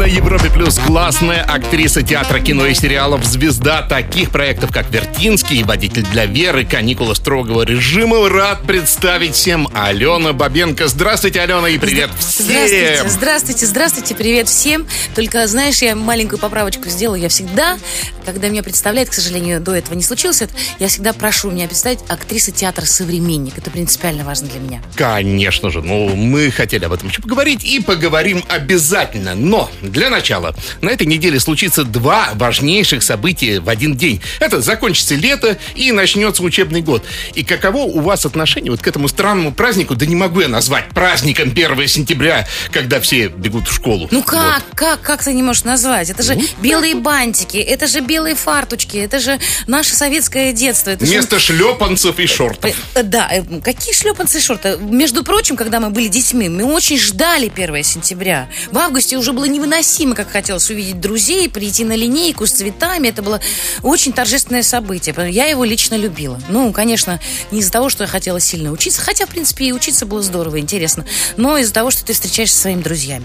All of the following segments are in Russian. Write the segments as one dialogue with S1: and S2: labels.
S1: На Европе Плюс классная актриса театра, кино и сериалов, звезда таких проектов, как «Вертинский», «Водитель для Веры», «Каникулы строгого режима». Рад представить всем Алена Бабенко. Здравствуйте, Алена, и привет всем!
S2: Здравствуйте, здравствуйте, здравствуйте, привет всем. Только, знаешь, я маленькую поправочку сделала. Я всегда, когда меня представляют, к сожалению, до этого не случилось, это, я всегда прошу меня представить актриса театра «Современник». Это принципиально важно для меня.
S1: Конечно же, ну, мы хотели об этом еще поговорить и поговорим обязательно. Но для начала, на этой неделе случится два важнейших события в один день. Это закончится лето и начнется учебный год. И каково у вас отношение вот к этому странному празднику? Да не могу я назвать праздником 1 сентября, когда все бегут в школу.
S2: Ну как,
S1: Вот.
S2: как, как ты не можешь назвать? Это же
S1: Ну,
S2: белые бантики, это же белые фарточки, это же наше советское детство. Это же-
S1: Вместо шлепанцев и шортов.
S2: Э, Да, э, какие шлепанцы и шорты? Между прочим, когда мы были детьми, мы очень ждали 1 сентября. В августе уже было невыносимо, как хотелось увидеть друзей, прийти на линейку с цветами. Это было очень торжественное событие. Я его лично любила. Ну, конечно, не из-за того, что я хотела сильно учиться, хотя, в принципе, и учиться было здорово, интересно, но из-за того, что ты встречаешься со своими друзьями.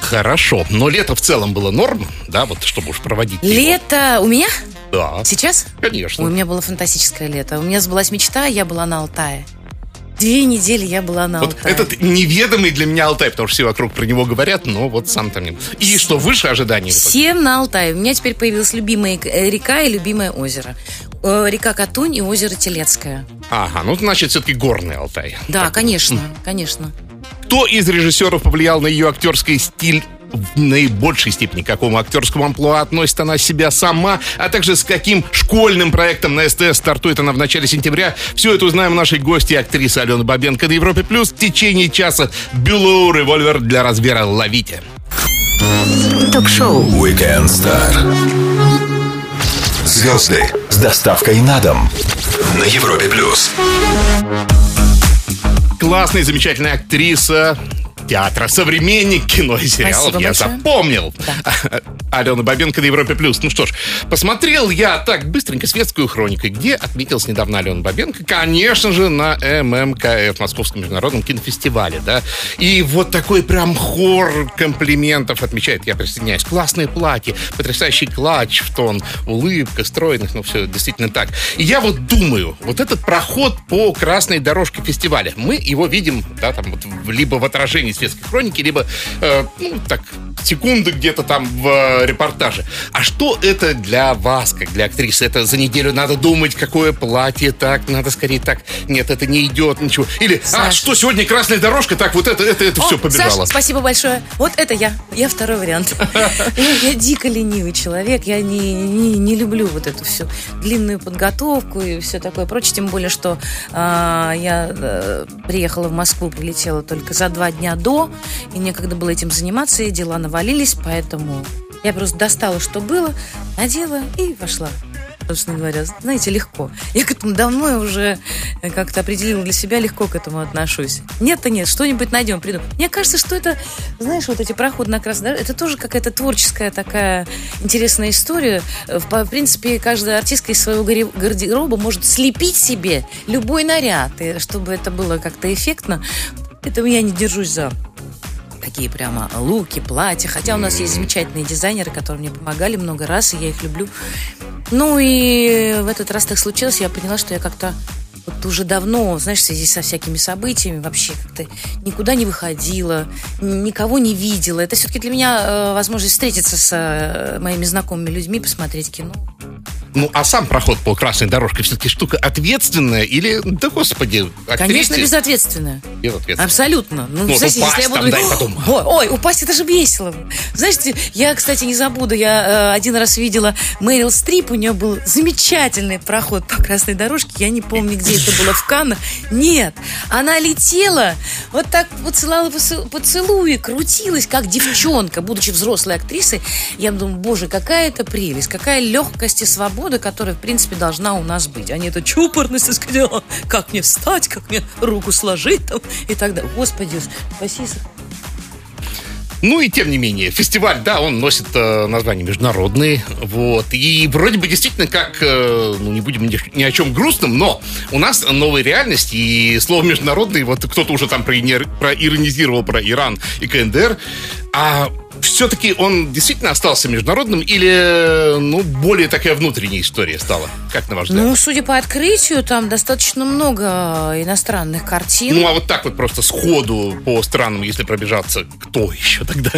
S1: Хорошо, но лето в целом было норм, да, вот чтобы уж проводить. его.
S2: Лето у меня?
S1: Да,
S2: Сейчас?
S1: конечно.
S2: У меня было фантастическое лето. У меня сбылась мечта, я была на Алтае. Две недели я была на
S1: Вот
S2: Алтае.
S1: этот неведомый для меня Алтай, потому что все вокруг про него говорят, но вот сам там не... был. И что, выше ожиданий?
S2: Всем на Алтае. У меня теперь появилась любимая э, река и любимое озеро. Э, Река Катунь и озеро Телецкое.
S1: Ага, ну значит все-таки горный Алтай.
S2: Да,
S1: Так.
S2: конечно, конечно.
S1: Кто из режиссеров повлиял на ее актерский стиль в наибольшей степени, к какому актерскому амплуа относит она себя сама, а также с каким школьным проектом на СТС стартует она в начале сентября. Все это узнаем нашей гости, актрисы Алены Бабенко на Европе Плюс в течение часа. Бюлоу револьвер для развера ловите.
S3: Ток-шоу
S4: Weekend Star. Звезды с доставкой на дом на Европе плюс.
S1: Классная, замечательная актриса театра, современник кино и сериалов.
S2: Спасибо
S1: я
S2: большое.
S1: запомнил. Алена Бабенко на Европе Плюс. Ну что ж, посмотрел я так быстренько светскую хронику, где отметилась недавно Алена Бабенко, конечно же, на ММКФ, Московском международном кинофестивале, да. И вот такой прям хор комплиментов отмечает. Я присоединяюсь. Классное платье, потрясающий клатч в тон, улыбка, стройных, ну все действительно так. И я вот думаю, вот этот проход по красной дорожке фестиваля, мы его видим, да, там вот либо в отражении светской хроники, либо, э, ну, так, секунды где-то там в э, репортаже. А что это для вас, как для актрисы? Это за неделю надо думать, какое платье, так, надо скорее так. Нет, это не идет, ничего. Или, а,
S2: Саш.
S1: что, сегодня красная дорожка, так, вот это, это, это
S2: О,
S1: все побежало.
S2: Саш, спасибо большое. Вот это я. Я второй вариант. Я, я дико ленивый человек. Я не, не, не люблю вот эту всю длинную подготовку и все такое прочее. Тем более, что а, я э, приехала в Москву, прилетела только за два дня до, и некогда было этим заниматься, и дела навалились, поэтому я просто достала, что было, надела и вошла. Собственно говоря, знаете, легко. Я к этому давно уже как-то определила для себя, легко к этому отношусь. Нет-то нет, что-нибудь найдем, придумаем. Мне кажется, что это, знаешь, вот эти проходы на дороге, это тоже какая-то творческая такая интересная история. В принципе, каждая артистка из своего гардероба может слепить себе любой наряд, чтобы это было как-то эффектно. Поэтому я не держусь за такие прямо луки, платья. Хотя у нас есть замечательные дизайнеры, которые мне помогали много раз, и я их люблю. Ну и в этот раз так случилось, я поняла, что я как-то вот уже давно, знаешь, в связи со всякими событиями вообще как-то никуда не выходила, никого не видела. Это все-таки для меня э, возможность встретиться с э, моими знакомыми людьми, посмотреть кино.
S1: Ну, а сам проход по красной дорожке все-таки штука ответственная или, да господи,
S2: Конечно,
S1: актрисе
S2: безответственная.
S1: безответственная?
S2: Абсолютно. Ну,
S1: Ну,
S2: знаете,
S1: упасть
S2: если я
S1: там,
S2: буду...
S1: дай потом.
S2: Ой, ой, упасть это же весело. Знаете, я, кстати, не забуду, я э, один раз видела Мэрил Стрип, у нее был замечательный проход по красной дорожке, я не помню, где это было, в Каннах. Нет, она летела, вот так поцелала поцел- поцелуи, крутилась, как девчонка, будучи взрослой актрисой. Я думаю, боже, какая это прелесть, какая легкость и свобода, которая, в принципе, должна у нас быть. А не эта чупорность, и сказать, «А, как мне встать, как мне руку сложить там, и так далее. Господи, спаси.
S1: Ну и тем не менее, фестиваль, да, он носит э, название международный, вот. И вроде бы действительно как, э, ну не будем ни, ни о чем грустным, но у нас новая реальность, и слово международный, вот кто-то уже там проир- проиронизировал про Иран и КНДР, а все-таки он действительно остался международным или, ну, более такая внутренняя история стала? Как на ваш взгляд?
S2: Ну, судя по открытию, там достаточно много иностранных картин.
S1: Ну, а вот так вот просто сходу по странам, если пробежаться, кто еще тогда?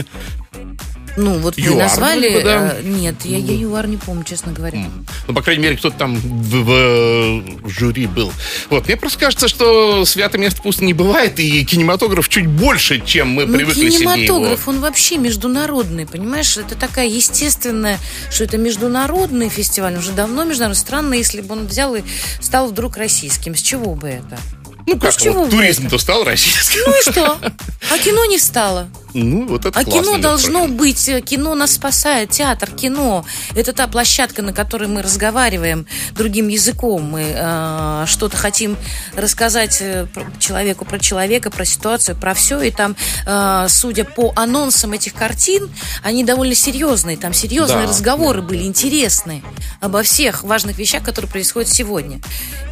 S2: Ну, вот вы назвали...
S1: бы, да.
S2: э, Нет, я, я ЮАР не помню, честно говоря.
S1: Ну, по крайней мере, кто-то там в, в жюри был. Вот, мне просто кажется, что свято место пусто не бывает, и кинематограф чуть больше, чем мы
S2: Ну,
S1: привыкли себе его.
S2: кинематограф, он вообще международный, понимаешь? Это такая естественная, что это международный фестиваль, уже давно международный. Странно, если бы он взял и стал вдруг российским. С чего бы это?
S1: Ну, как
S2: с чего
S1: вот, туризм-то стал российским.
S2: Ну и что? А кино не стало.
S1: Ну, вот это
S2: А кино должно
S1: прочим.
S2: быть, э, кино нас спасает, театр, кино. Это та площадка, на которой мы разговариваем другим языком. Мы э, что-то хотим рассказать э, про- человеку про человека, про ситуацию, про все. И там, э, судя по анонсам этих картин, они довольно серьезные. Там серьезные
S1: Да.
S2: разговоры были, интересные. Обо всех важных вещах, которые происходят сегодня.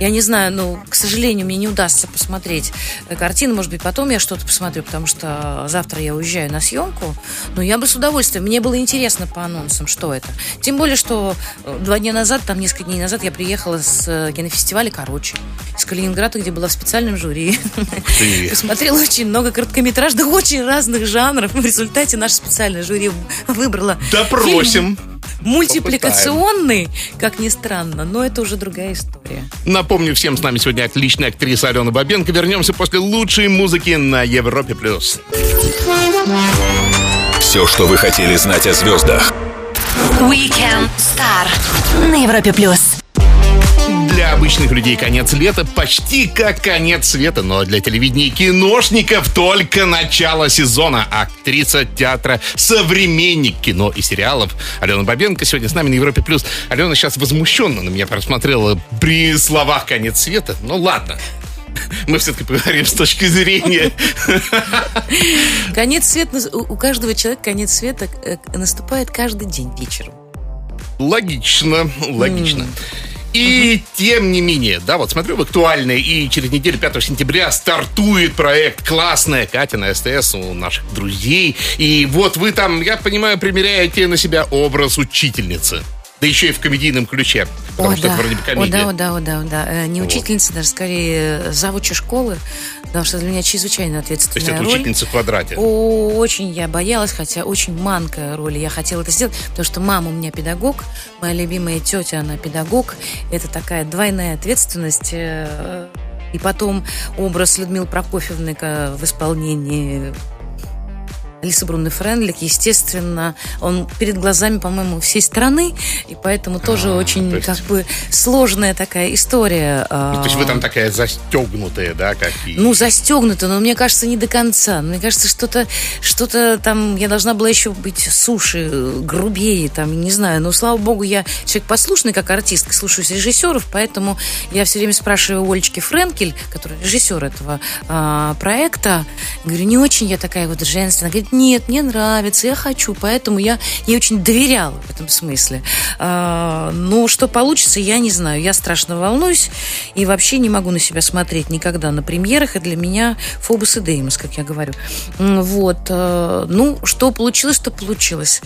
S2: Я не знаю, ну, к сожалению, мне не удастся посмотреть э, картины. Может быть, потом я что-то посмотрю, потому что завтра я уезжаю на съемку. Но я бы с удовольствием. Мне было интересно по анонсам, что это. Тем более, что э, два дня назад, там несколько дней назад, я приехала с э, кинофестиваля «Короче» из Калининграда, где была в специальном жюри. Посмотрела очень много короткометражных, очень разных жанров. В результате наше специальное жюри выбрало
S1: Допросим.
S2: фильм мультипликационный, как ни странно, но это уже другая история.
S1: Напомню всем, с нами сегодня отличная актриса Алена Бабенко. Вернемся после лучшей музыки на Европе+. плюс.
S4: Все, что вы хотели знать о звездах.
S3: Weekend Star на Европе плюс.
S1: Для обычных людей конец лета почти как конец света, но для телевидения и киношников только начало сезона. Актриса театра «Современник» кино и сериалов Алена Бабенко сегодня с нами на Европе+. плюс. Алена сейчас возмущенно на меня просмотрела при словах «конец света». Ну ладно, мы все-таки поговорим с точки зрения
S2: Конец света, у каждого человека конец света э, наступает каждый день вечером.
S1: Логично, логично. И тем не менее, да, вот смотрю в актуальное, и через неделю, 5 сентября, стартует проект «Классная Катя» на СТС у наших друзей. И вот вы там, я понимаю, примеряете на себя образ учительницы. Да еще и в комедийном ключе. Потому
S2: О,
S1: что
S2: да.
S1: это вроде бы
S2: О,
S1: комедия.
S2: да, о, да, о, да, о, да. Э, Не
S1: Вот.
S2: учительница, даже скорее э, завуча школы, потому что для меня чрезвычайно
S1: То есть
S2: ответственная
S1: это
S2: роль.
S1: учительница в квадрате.
S2: О, очень я боялась, хотя очень манкая роль. и Я хотела это сделать, потому что мама у меня педагог, моя любимая тетя, она педагог. Это такая двойная ответственность. э, И потом образ Людмилы Прокофьевны ка- в исполнении Алисы Брунны Френдлик, естественно, он перед глазами, по-моему, всей страны, и поэтому тоже очень
S1: то есть-
S2: как бы сложная такая история.
S1: Ну, то есть вы там такая застегнутая, да, как и...
S2: Ну, застегнуто, но мне кажется, не до конца. Мне кажется, что-то что там, я должна была еще быть суше, э, грубее, там, не знаю. Но, слава богу, я человек послушный, как артистка, слушаюсь режиссеров, поэтому я все время спрашиваю у Олечки Френкель, которая режиссер этого а, проекта, говорю, не очень я такая вот женственная. Говорит, нет, мне нравится, я хочу, поэтому я ей очень доверяла в этом смысле. А, но что получится, я не знаю. Я страшно волнуюсь и вообще не могу на себя смотреть никогда на премьерах. И для меня Фобос и Деймос, как я говорю. Вот. э, Ну, что получилось, то получилось.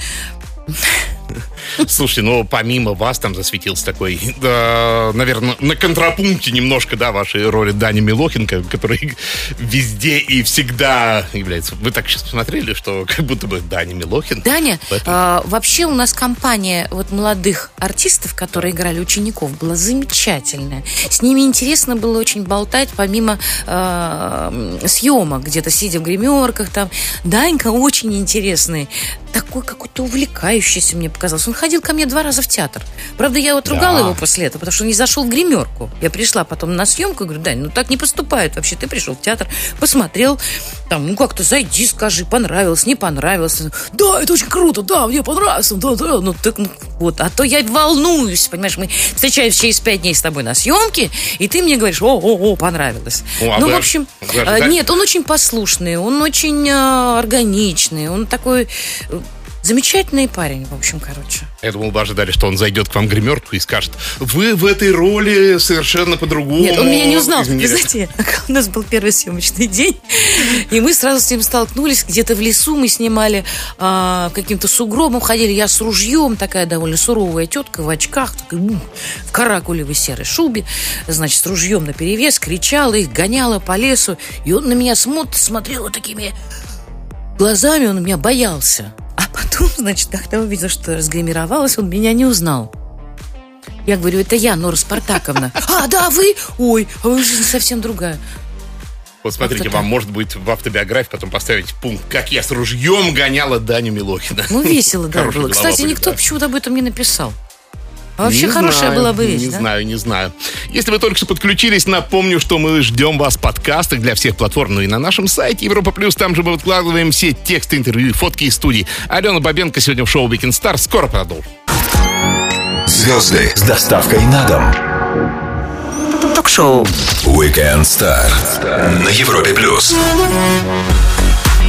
S1: Слушайте, ну, помимо вас там засветился такой, да, наверное, на контрапункте немножко, да, вашей роли Дани Милохин, который везде и всегда является... Вы так сейчас посмотрели, что как будто бы Дани Милохин...
S2: Даня, а, вообще у нас компания вот молодых артистов, которые играли учеников, была замечательная. С ними интересно было очень болтать, помимо м, съемок, где-то сидя в гримерках там. Данька очень интересный. Такой какой-то увлекающийся мне показался. Он ходил ко мне два раза в театр. Правда, я вот ругала
S1: Да.
S2: его после этого, потому что он не зашел в гримерку. Я пришла потом на съемку и говорю, Дань, ну так не поступает вообще. Ты пришел в театр, посмотрел, там, ну как-то зайди, скажи, понравилось, не понравилось. Да, это очень круто, да, мне понравилось. Да, да, ну так, ну, вот. А то я волнуюсь, понимаешь, мы встречаемся через пять дней с тобой на съемке, и ты мне говоришь, о, о, о, понравилось.
S1: О, а
S2: ну, в общем, нет, он очень послушный, он очень э, органичный, он такой замечательный парень, в общем, короче.
S1: Я думал, вы ожидали, что он зайдет к вам гримерку и скажет, вы в этой роли совершенно по-другому
S2: Нет, он меня не узнал. Вы
S1: изменились».
S2: знаете, у нас был первый съемочный день, и мы сразу с ним столкнулись. Где-то в лесу мы снимали а, каким-то сугробом, ходили. Я с ружьем, такая довольно суровая тетка в очках, такая, м, в каракулевой серой шубе, значит, с ружьем наперевес, кричала их, гоняла по лесу. И он на меня смотрит, смотрел вот такими глазами, он меня боялся. Потом, значит, когда увидел, что разгримировалась, он меня не узнал. Я говорю, это я, Нора Спартаковна. А, да, вы? Ой, а вы жизнь совсем другая.
S1: Вот смотрите, вам может быть в автобиографии потом поставить пункт, как я с ружьем гоняла Даню Милохина.
S2: Ну, весело, да, было. Кстати, никто почему-то об этом не написал. А вообще
S1: Не
S2: хорошая
S1: знаю,
S2: была бы вещь,
S1: Не
S2: да?
S1: знаю, не знаю. Если вы только что подключились, напомню, что мы ждем вас в подкастах для всех платформ, ну и на нашем сайте Европа Плюс. Там же мы выкладываем все тексты, интервью, и фотки из студии. Алена Бабенко сегодня в шоу Weekend Star. Скоро продолжим.
S4: Звезды с доставкой на дом.
S3: Ток-шоу.
S4: Weekend Star на Европе плюс.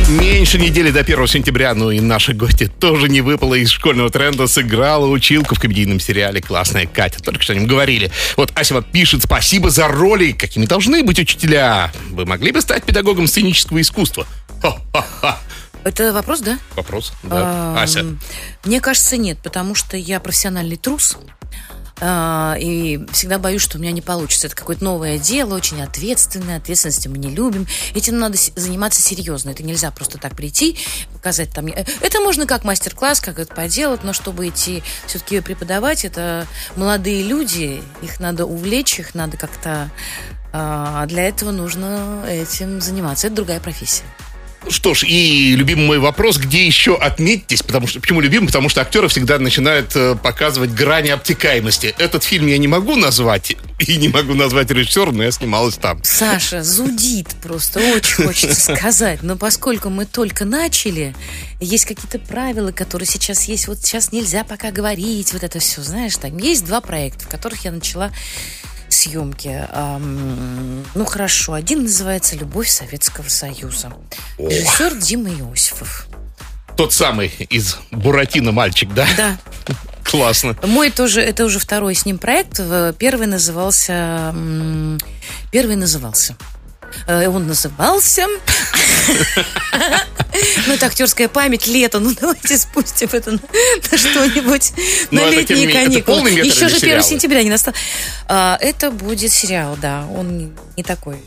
S1: Меньше недели до 1 сентября, ну и наши гости тоже не выпала из школьного тренда, сыграла училку в комедийном сериале «Классная Катя». Только что о нем говорили. Вот Ася вот пишет, спасибо за роли, какими должны быть учителя. Вы могли бы стать педагогом сценического искусства? Ха-ха-ха.
S2: Это вопрос, да?
S1: Вопрос, да. Ася.
S2: Мне кажется, нет, потому что я профессиональный трус. А, И всегда боюсь, что у меня не получится. Это какое-то новое дело, очень ответственное. Ответственности мы не любим. Этим надо заниматься серьезно. Это нельзя просто так прийти, показать там. э, Это можно как мастер-класс, как это поделать, но чтобы идти все-таки преподавать, это молодые люди, их надо увлечь, их надо как-то... А для этого нужно этим заниматься. Это другая профессия.
S1: Что ж, и любимый мой вопрос, где еще отметьтесь? Потому что, почему любимый? Потому что актеры всегда начинают э, показывать грани обтекаемости. Этот фильм я не могу назвать, и не могу назвать режиссера, но я снималась там.
S2: Саша зудит просто, очень хочется сказать. Но поскольку мы только начали, есть какие-то правила, которые сейчас есть. Вот сейчас нельзя пока говорить, вот это все, знаешь, там есть два проекта, в которых я начала съемки. Ну хорошо, один называется «Любовь Советского Союза». Режиссер Дима Иосифов.
S1: Тот самый из Буратино мальчик, да?
S2: Да,
S1: Классно.
S2: Мой тоже, это уже второй с ним проект. Первый назывался... Первый назывался. Э, Он назывался... Ну, это актерская память, лето. Ну, давайте спустим это на, что-нибудь.
S1: Ну,
S2: на
S1: не
S2: летние каникулы. Еще же 1
S1: сериалы?
S2: сентября не настал. А, Это будет сериал, да. Он не- такой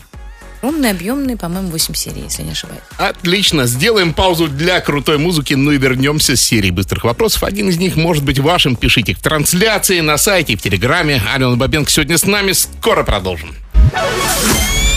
S2: огромный, объемный, по-моему, 8 серий, если не ошибаюсь.
S1: Отлично. Сделаем паузу для крутой музыки, ну и вернемся с серией быстрых вопросов. Один из них может быть вашим. Пишите в трансляции, на сайте, в Телеграме. Алена Бабенко сегодня с нами. Скоро продолжим.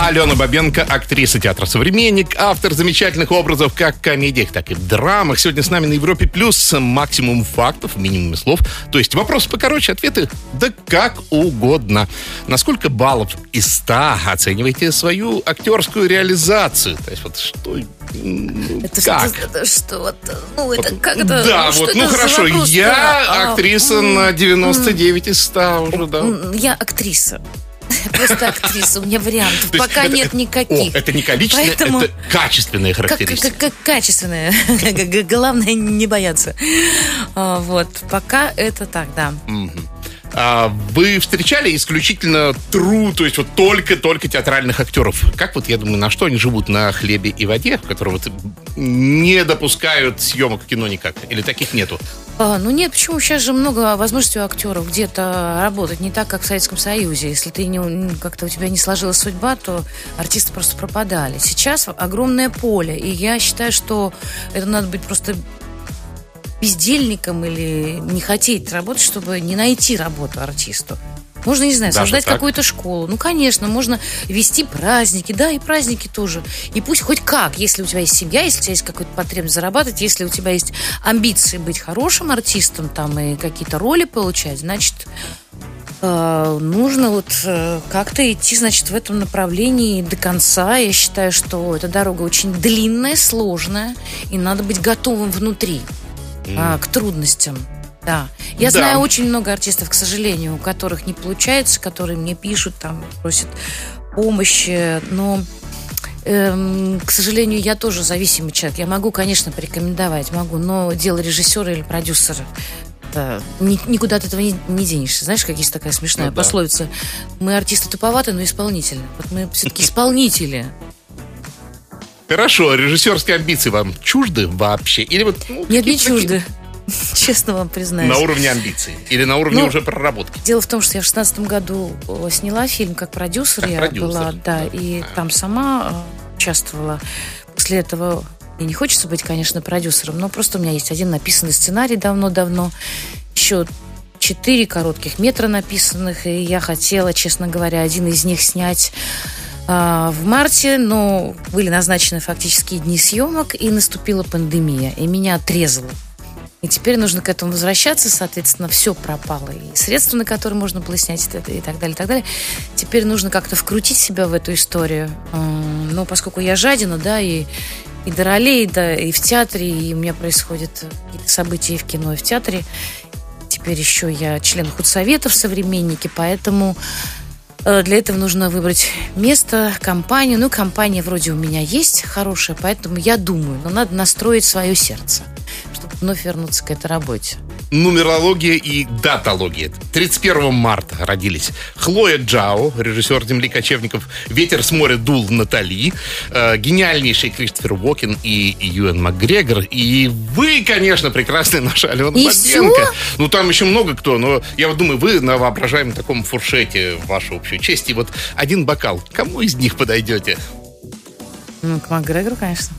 S1: Алена Бабенко, актриса театра «Современник», автор замечательных образов как в комедиях, так и в драмах. Сегодня с нами на Европе Плюс максимум фактов, минимум слов. То есть вопросы покороче, ответы да как угодно. На сколько баллов из 100 оцениваете свою актерскую реализацию? То есть вот что...
S2: Это
S1: как?
S2: что, это что ну, это как это...
S1: Да,
S2: что
S1: вот, ну хорошо, я
S2: А,
S1: актриса на 99 из 100 уже, да.
S2: Я актриса. Просто актриса, у меня вариантов
S1: есть
S2: пока
S1: это-
S2: нет
S1: это-
S2: никаких.
S1: О, это не количественное,
S2: Поэтому-
S1: это качественные характеристики.
S2: как- г- Главное не бояться. А, Вот, пока это так, да.
S1: Вы встречали исключительно тру, то есть вот только-только театральных актеров? Как вот, я думаю, на что они живут? На хлебе и воде, которые вот не допускают съемок кино никак? Или таких нету?
S2: А, ну нет, почему? Сейчас же много возможностей у актеров где-то работать не так, как в Советском Союзе. Если ты не, как-то у тебя не сложилась судьба, то артисты просто пропадали. Сейчас огромное поле, и я считаю, что это надо быть просто бездельником или не хотеть работать, чтобы не найти работу артисту. Можно, не знаю,
S1: Даже
S2: создать
S1: так?
S2: какую-то школу. Ну, конечно, можно вести праздники, да, и праздники тоже. И пусть хоть как, если у тебя есть семья, если у тебя есть какой-то потребность зарабатывать, если у тебя есть амбиции быть хорошим артистом там и какие-то роли получать, значит, э, нужно вот э, как-то идти, значит, в этом направлении до конца. Я считаю, что эта дорога очень длинная, сложная, и надо быть готовым внутри а, к трудностям. Да. Я
S1: Да.
S2: знаю очень много артистов, к сожалению, у которых не получается, которые мне пишут, там, просят помощи, но эм, к сожалению, я тоже зависимый человек. Я могу, конечно, порекомендовать, могу, но дело режиссера или продюсера это ни- никуда от этого не, не денешься. Знаешь, как есть такая смешная
S1: Ну да.
S2: пословица? Мы артисты туповаты, но исполнительны. Вот мы все-таки исполнители.
S1: Хорошо, режиссерские амбиции вам чужды вообще? Или вот ну,
S2: Нет, не чужды. Честно вам признаюсь.
S1: На уровне амбиций? Или на уровне
S2: Ну,
S1: уже проработки?
S2: Дело в том, что я в шестнадцатом году э, сняла фильм как продюсер.
S1: Как
S2: я
S1: продюсер,
S2: была, да,
S1: да.
S2: и там сама э, участвовала. После этого мне не хочется быть, конечно, продюсером, но просто у меня есть один написанный сценарий давно-давно, еще четыре коротких метра написанных, и я хотела, честно говоря, один из них снять а, в марте, но были назначены фактически дни съемок, и наступила пандемия, и меня отрезало. И теперь нужно к этому возвращаться, соответственно, все пропало. И средства, на которые можно было снять это, и так далее, и так далее. Теперь нужно как-то вкрутить себя в эту историю. М, Но поскольку я жадина, да, и, и до ролей, да, и в театре, и у меня происходят какие-то события и в кино, и в театре. Теперь еще я член худсовета в «Современнике», поэтому для этого нужно выбрать место, компанию. Ну, компания вроде у меня есть хорошая, поэтому я думаю, но надо настроить свое сердце, вновь вернуться к этой работе.
S1: Нумерология и датология. 31 марта родились Хлоя Джао, режиссер «Земли кочевников», «Ветер с моря дул» Натали, э, гениальнейший Кристофер Уокен и Юэн Макгрегор. И вы, конечно, прекрасная наша Алена
S2: И
S1: Бабенко. Ну, там еще много кто, но я вот думаю, вы на воображаемом таком фуршете вашу общую честь. И вот один бокал. Кому из них подойдете?
S2: Ну, к Макгрегору, конечно.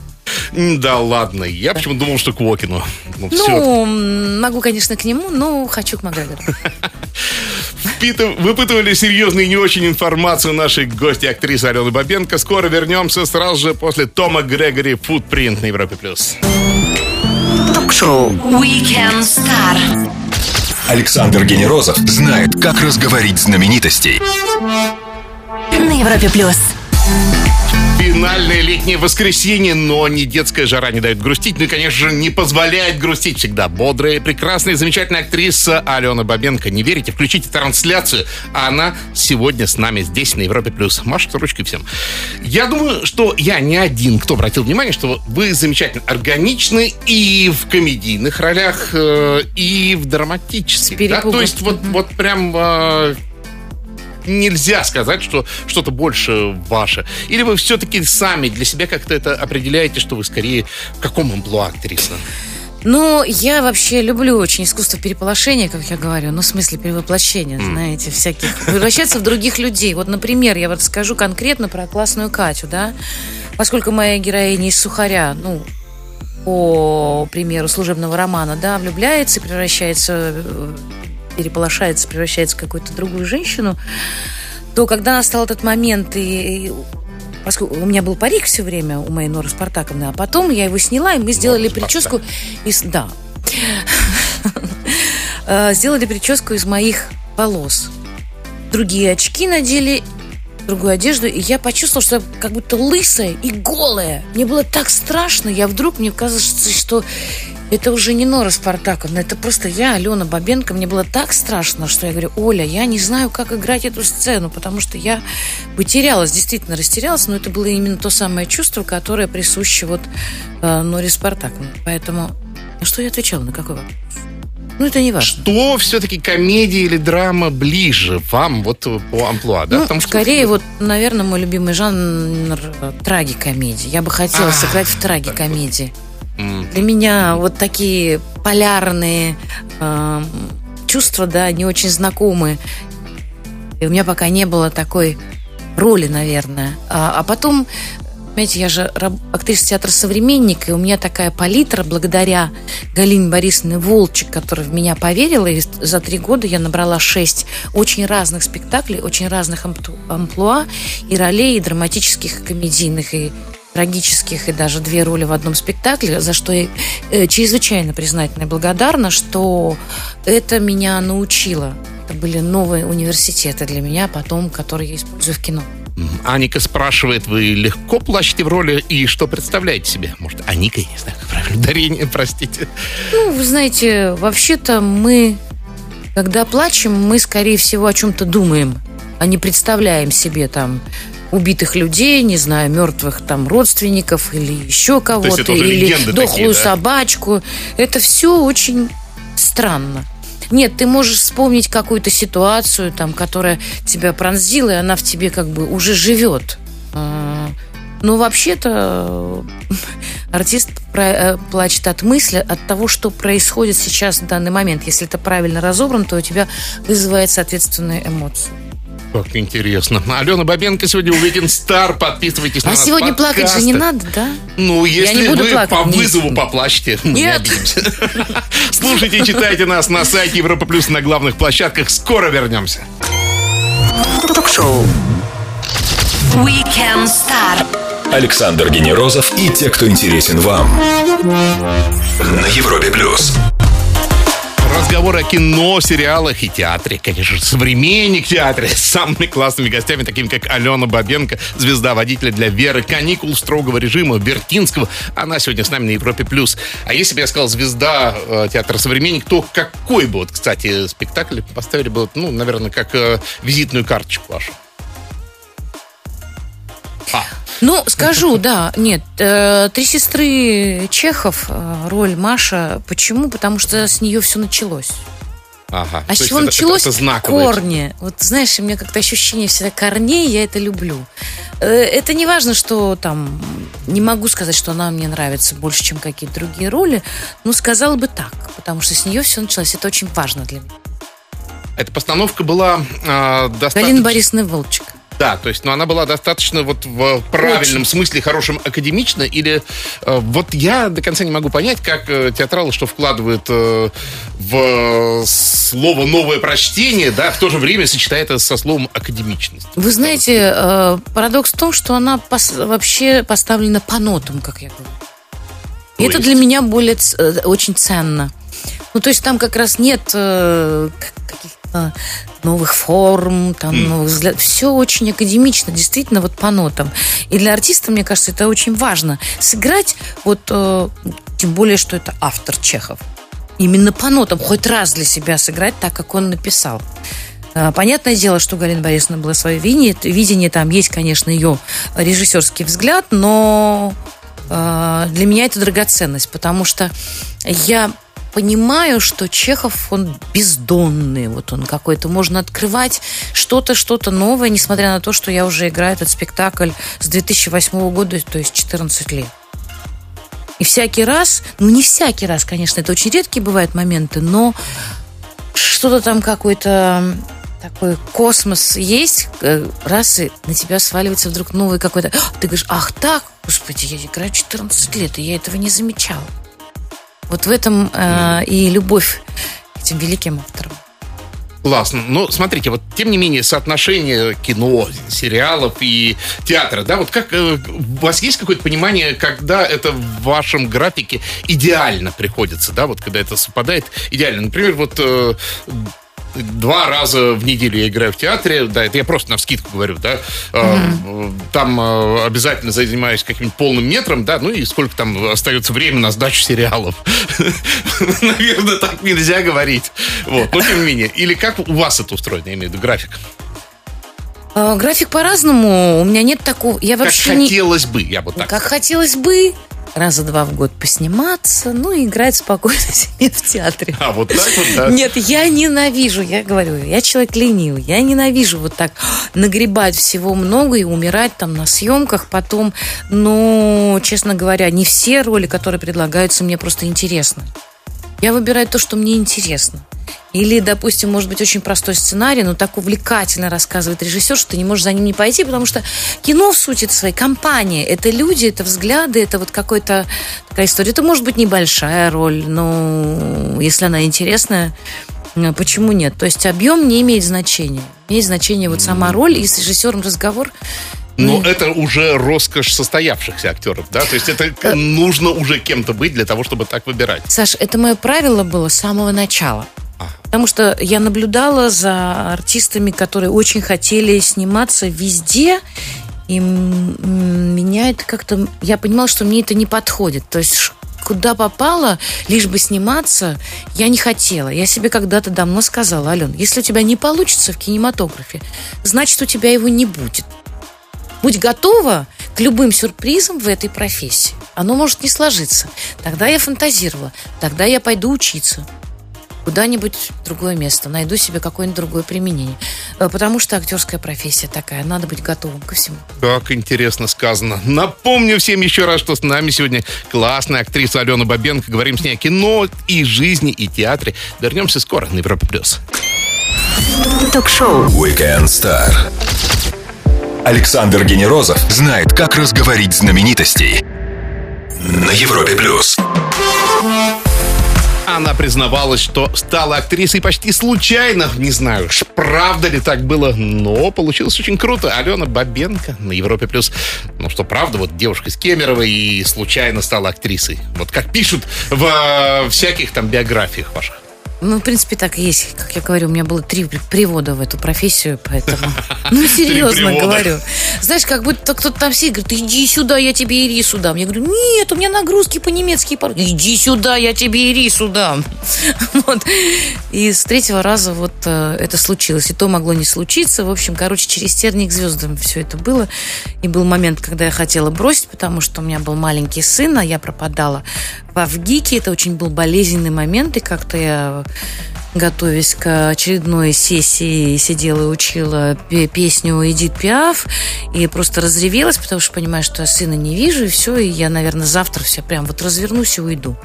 S1: Да ладно, я почему думал, что к Уокену. Ну.
S2: Ну, могу, конечно, к нему, но хочу к Макгрегору.
S1: Выпытывали серьезную и не очень информацию нашей гости актрисы Алены Бабенко. Скоро вернемся сразу же после Тома Грегори «Футпринт» на Европе+. плюс.
S3: Ток-шоу Weekend Star.
S4: Александр Генерозов знает, как разговорить знаменитостей.
S3: На Европе плюс.
S1: Финальное летнее воскресенье, но не детская жара не дает грустить. Ну и, конечно же, не позволяет грустить всегда. Бодрая, прекрасная, замечательная актриса Алена Бабенко. Не верите? Включите трансляцию. Она сегодня с нами здесь, на Европе+. плюс. Машет ручкой всем. Я думаю, что я не один, кто обратил внимание, что вы замечательно органичны и в комедийных ролях, э, и в драматических. Да? То есть вот, вот прям... нельзя сказать, что что-то больше ваше. Или вы все-таки сами для себя как-то это определяете, что вы скорее в каком амплуа актриса?
S2: Ну, я вообще люблю очень искусство переполошения, как я говорю, ну, в смысле перевоплощения, знаете, всяких. Превращаться в других людей. Вот, например, я вот скажу конкретно про классную Катю, да, поскольку моя героиня из Сухаря, ну, по примеру служебного романа, да, влюбляется и превращается, переполошается, превращается в какую-то другую женщину, то когда настал этот момент, и, и поскольку у меня был парик все время у моей Норы Спартаковны, а потом я его сняла, и мы сделали
S1: Нора
S2: прическу из... Да. Э, Сделали прическу из моих волос. Другие очки надели, другую одежду, и я почувствовала, что я как будто лысая и голая. Мне было так страшно, я вдруг, мне кажется, что это уже не Нора Спартаковна, это просто я, Алена Бабенко. Мне было так страшно, что я говорю, Оля, я не знаю, как играть эту сцену, потому что я потерялась, действительно растерялась, но это было именно то самое чувство, которое присуще вот э, Норе Спартаковне. Поэтому, что я отвечала, на какой вопрос? Ну, это не важно.
S1: Что все-таки комедия или драма ближе вам вот по амплуа, да?
S2: Ну,
S1: Потому что-
S2: скорее, вот, наверное, мой любимый жанр э, трагикомедии. Я бы хотела
S1: А,
S2: сыграть в трагикомедии.
S1: М,
S2: Для меня вот такие полярные э, чувства, да, не очень знакомы. И у меня пока не было такой роли, наверное. А, а потом Понимаете, я же актриса театра «Современник», и у меня такая палитра благодаря Галине Борисовне Волчек, которая в меня поверила, и за три года я набрала шесть очень разных спектаклей, очень разных амплу- амплуа и ролей, и драматических, и комедийных, и трагических, и даже две роли в одном спектакле, за что я э, чрезвычайно признательна и благодарна, что это меня научило. Это были новые университеты для меня потом, которые я использую в кино.
S1: Аника спрашивает, вы легко плачете в роли и что представляете себе? Может, Аника, я не знаю, как правильно, дарение, простите.
S2: Ну, вы знаете, вообще-то мы, когда плачем, мы, скорее всего, о чем-то думаем, а не представляем себе там убитых людей, не знаю, мертвых там родственников или еще кого-то, или дохлую
S1: такие, да?
S2: собачку. Это все очень странно. Нет, ты можешь вспомнить какую-то ситуацию, там, которая тебя пронзила, и она в тебе как бы уже живет. А, Но вообще-то э, артист э, плачет от мысли, от того, что происходит сейчас в данный момент. Если это правильно разобрано, то у тебя вызывает соответственные эмоции.
S1: Как интересно. Алена Бабенко сегодня у Weekend Star. Подписывайтесь на
S2: А
S1: нас
S2: сегодня плакать же не
S1: подкасты.
S2: надо, да?
S1: Ну, если
S2: не буду
S1: вы
S2: плакать,
S1: по
S2: не-
S1: вызову поплачьте, мы не
S2: Нет.
S1: обидимся. Слушайте и читайте нас на сайте Европа Плюс на главных площадках. Скоро вернемся.
S3: Ток-шоу Weekend Star.
S4: Александр Генерозов и те, кто интересен вам. На Европе плюс.
S1: Разговоры о кино, сериалах и театре. Конечно современник театре с самыми классными гостями, такими как Алена Бабенко, звезда водителя для Веры, каникул строгого режима, Бертинского. Она сегодня с нами на Европе+. плюс. А если бы я сказал звезда э, театра «Современник», то какой бы, вот, кстати, спектакль поставили бы, ну, наверное, как э, визитную карточку вашу? А,
S2: Ну, скажу, да, нет. э, Три сестры Чехов, э, роль Маша. Почему? Потому что с нее все началось.
S1: ага.
S2: А с чего
S1: это-
S2: началось?
S1: Это, знаковое.
S2: Корни. Вот знаешь, у меня как-то ощущение всегда корней, я это люблю. Э, Это не важно, что там, не могу сказать, что она мне нравится больше, чем какие-то другие роли, но сказала бы так, потому что с нее все началось. Это очень важно для меня.
S1: Эта постановка была э, достаточно...
S2: Галина Борисовна Волчек.
S1: Да, то есть, но она была достаточно вот в правильном смысле, хорошем, академично, или э, вот я до конца не могу понять, как э, театралы что вкладывают э, в слово новое прочтение, да, в то же время сочетая это со словом академичность.
S2: Вы знаете, э, парадокс в том, что она пос- вообще поставлена по нотам, как я говорю. И
S1: То
S2: это для меня более э, очень ценно. Ну, то есть там как раз нет э, каких-то новых форм, там, новых взглядов. Все очень академично, действительно, вот по нотам. И для артиста, мне кажется, это очень важно. Сыграть, вот, э, тем более, что это автор Чехов. Именно по нотам, хоть раз для себя сыграть так, как он написал. А, Понятное дело, что у Галины Борисовны было свое видение. Видение там есть, конечно, ее режиссерский взгляд, но э, для меня это драгоценность, потому что я понимаю, что Чехов, он бездонный, вот он какой-то, можно открывать что-то, что-то новое, несмотря на то, что я уже играю этот спектакль с 2008 года, то есть 14 лет. И всякий раз, ну не всякий раз, конечно, это очень редкие бывают моменты, но что-то там какой-то такой космос есть, э, раз и на тебя сваливается вдруг новый какой-то... А, Ты говоришь, ах так, господи, я играю 14 лет, и я этого не замечала. Вот в этом э, и любовь к этим великим авторам.
S1: Классно. Но смотрите, вот тем не менее соотношение кино, сериалов и театра, да, вот как э, у вас есть какое-то понимание, когда это в вашем графике идеально приходится, да, вот когда это совпадает идеально. Например, вот э, два раза в неделю я играю в театре, да, это я просто на вскидку говорю, да, Э, там э, обязательно занимаюсь каким-нибудь полным метром, да, ну и сколько там остается времени на сдачу сериалов. Наверное, так нельзя говорить. Вот, но тем не менее. Или как у вас это устроено, я имею в виду график?
S2: Э, график по-разному, у меня нет такого... Я
S1: Как
S2: вообще не...
S1: хотелось бы, я вот так.
S2: Как хотелось бы раза два в год посниматься, ну и играть спокойно себе в театре.
S1: А, вот так вот, да?
S2: Нет, я ненавижу, я говорю, я человек ленивый, я ненавижу вот так нагребать всего много и умирать там на съемках потом. Но, честно говоря, не все роли, которые предлагаются, мне просто интересны. Я выбираю то, что мне интересно. Или, допустим, может быть очень простой сценарий, но так увлекательно рассказывает режиссер, что ты не можешь за ним не пойти, потому что кино в сути это своей компания. Это люди, это взгляды, это вот какой-то такая история. Это может быть небольшая роль, но если она интересная, э, почему нет? То есть объем не имеет значения. Имеет значение вот сама роль и с режиссером разговор.
S1: Но это уже роскошь состоявшихся актеров, да? То есть это
S2: Э.
S1: нужно уже кем-то быть для того, чтобы так выбирать.
S2: Саш, это мое правило было с самого начала. Потому что я наблюдала за артистами, которые очень хотели сниматься везде, и меня это как-то... Я понимала, что мне это не подходит. То есть куда попало, лишь бы сниматься, я не хотела. Я себе когда-то давно сказала, Ален, если у тебя не получится в кинематографе, значит, у тебя его не будет. Будь готова к любым сюрпризам в этой профессии. Оно может не сложиться. Тогда я фантазировала. Тогда я пойду учиться куда-нибудь в другое место, найду себе какое-нибудь другое применение. Э, Потому что актерская профессия такая, надо быть готовым ко всему.
S1: Как интересно сказано. Напомню всем еще раз, что с нами сегодня классная актриса Алена Бабенко. Говорим с ней о кино и жизни, и театре. Вернемся скоро на Европа+. плюс.
S3: Ток-шоу.
S4: Weekend Star. Александр Генерозов знает, как разговорить знаменитостей. На Европе плюс.
S1: Она признавалась, что стала актрисой почти случайно. Не знаю, ш- правда ли так было, но получилось очень круто. Алена Бабенко на Европе плюс. Ну что, правда, вот девушка из Кемерово и случайно стала актрисой. Вот как пишут в э, всяких там биографиях ваших.
S2: Ну, в принципе, так и есть. Как я говорю, у меня было три привода в эту профессию, поэтому... Ну, серьезно говорю. Знаешь, как будто кто-то там сидит, говорит, иди сюда, я тебе ирису дам. Я говорю, нет, у меня нагрузки по-немецки. по- Иди сюда, я тебе ирису дам. Вот. И с третьего раза вот э, это случилось. И то могло не случиться. В общем, короче, через терник к звездам все это было. И был момент, когда я хотела бросить, потому что у меня был маленький сын, а я пропадала в Авгике. Это очень был болезненный момент, и как-то я готовясь к очередной сессии, сидела и учила пе- песню Эдит Пиаф, и просто разревелась, потому что понимаю, что я сына не вижу, и все, и я, наверное, завтра все прям вот развернусь и уйду.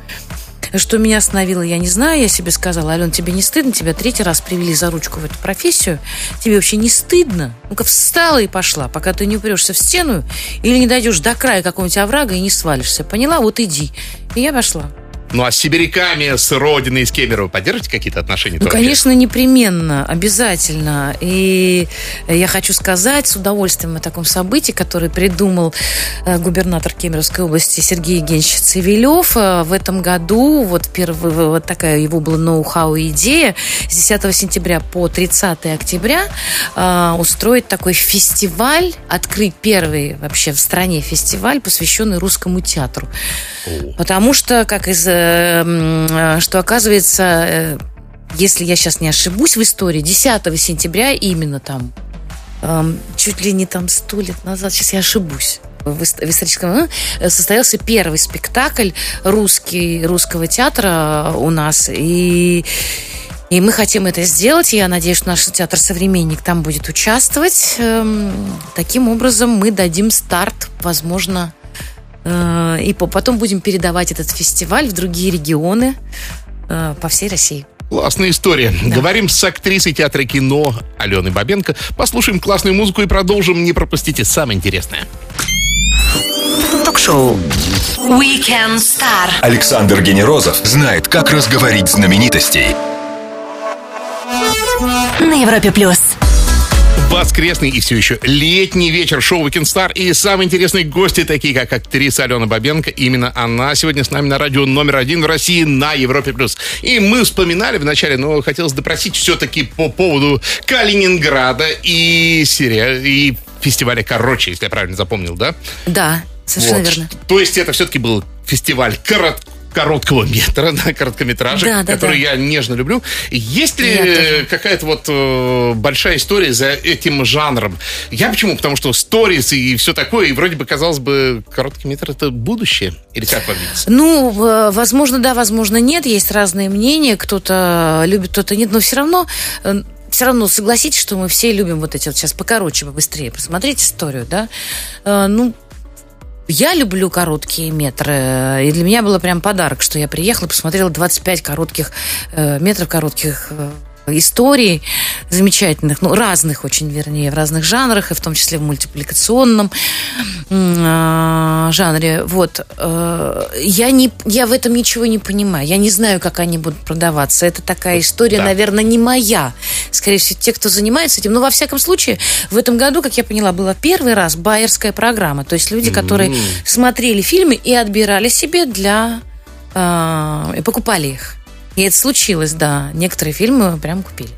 S2: Что меня остановило, я не знаю. Я себе сказала, Ален, тебе не стыдно? Тебя третий раз привели за ручку в эту профессию. Тебе вообще не стыдно? Ну-ка встала и пошла, пока ты не упрешься в стену или не дойдешь до края какого-нибудь оврага и не свалишься. Поняла? Вот иди. И я пошла.
S1: Ну а с сибиряками, с родиной, из Кемерово поддержите какие-то отношения?
S2: Ну, конечно, непременно, обязательно. И я хочу сказать с удовольствием о таком событии, которое придумал э, губернатор Кемеровской области Сергей Евгеньевич Цивилев. Э, В этом году, вот первый, вот такая его была ноу-хау идея, с 10 сентября по 30 октября э, устроить такой фестиваль, открыть первый вообще в стране фестиваль, посвященный русскому театру. Потому что, как из, что оказывается, э, если я сейчас не ошибусь в истории, 10 сентября именно там, эм, чуть ли не там сто лет назад, сейчас я ошибусь, в, ис- в историческом э, состоялся первый спектакль русский, русского театра у нас. И и мы хотим это сделать. Я надеюсь, что наш театр «Современник» там будет участвовать. Эм, Таким образом, мы дадим старт, возможно, э, и по- потом будем передавать этот фестиваль в другие регионы э, по всей России.
S1: Классная история. Говорим с актрисой театра и кино Аленой Бабенко. Послушаем классную музыку и продолжим. Не пропустите самое интересное.
S3: Ток-шоу. Weekend Star.
S4: Александр Генерозов знает, как разговорить знаменитостей.
S3: На Европе плюс.
S1: Воскресный и все еще летний вечер шоу Weekend Star и самые интересные гости, такие как актриса Алена Бабенко. Именно она сегодня с нами на радио номер один в России на Европе+. плюс. И мы вспоминали вначале, но хотелось допросить все-таки по поводу Калининграда и, серия, и фестиваля «Короче», если я правильно запомнил, да?
S2: Да, совершенно
S1: Вот.
S2: верно.
S1: То есть это все-таки был фестиваль корот- короткого метра, да, короткометражек,
S2: Да, да,
S1: который
S2: да.
S1: я нежно люблю. Есть ли э, какая-то вот э, большая история за этим жанром? Я почему? Потому что сторис и все такое, и вроде бы, казалось бы, короткий метр это будущее. Или как вам видится?
S2: Ну, в- возможно, да, возможно, нет. Есть разные мнения. Кто-то любит, кто-то нет. Но все равно э, все равно согласитесь, что мы все любим вот эти вот сейчас покороче, побыстрее посмотреть историю, да. Э, Ну, я люблю короткие метры. И для меня было прям подарок, что я приехала, посмотрела 25 коротких э, метров, коротких э, историй замечательных, ну, разных очень, вернее, в разных жанрах, и в том числе в мультипликационном э, жанре. Вот. Э, я, не, я в этом ничего не понимаю. Я не знаю, как они будут продаваться. Это такая история,
S1: Да.
S2: наверное, не моя. Скорее всего, те, кто занимается этим. Но, во всяком случае, в этом году, как я поняла, была первый раз байерская программа. То есть люди, которые смотрели фильмы и отбирали себе для... э, и покупали их. И это случилось, да. Некоторые фильмы прям купили.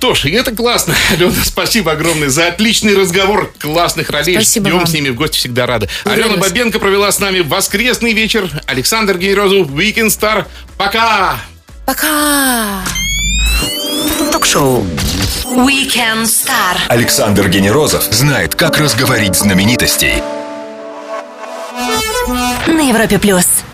S1: Что ж, и это классно. Алена, спасибо огромное за отличный разговор. Классных ролей.
S2: Спасибо
S1: Ждем
S2: вам.
S1: с ними в гости всегда рады.
S2: Благодарю
S1: Алена. Бабенко провела с нами воскресный вечер. Александр Генерозов, Weekend Star. Пока!
S2: Пока!
S3: Ток-шоу Weekend Star.
S4: Александр Генерозов знает, как разговорить знаменитостей.
S3: На Европе плюс.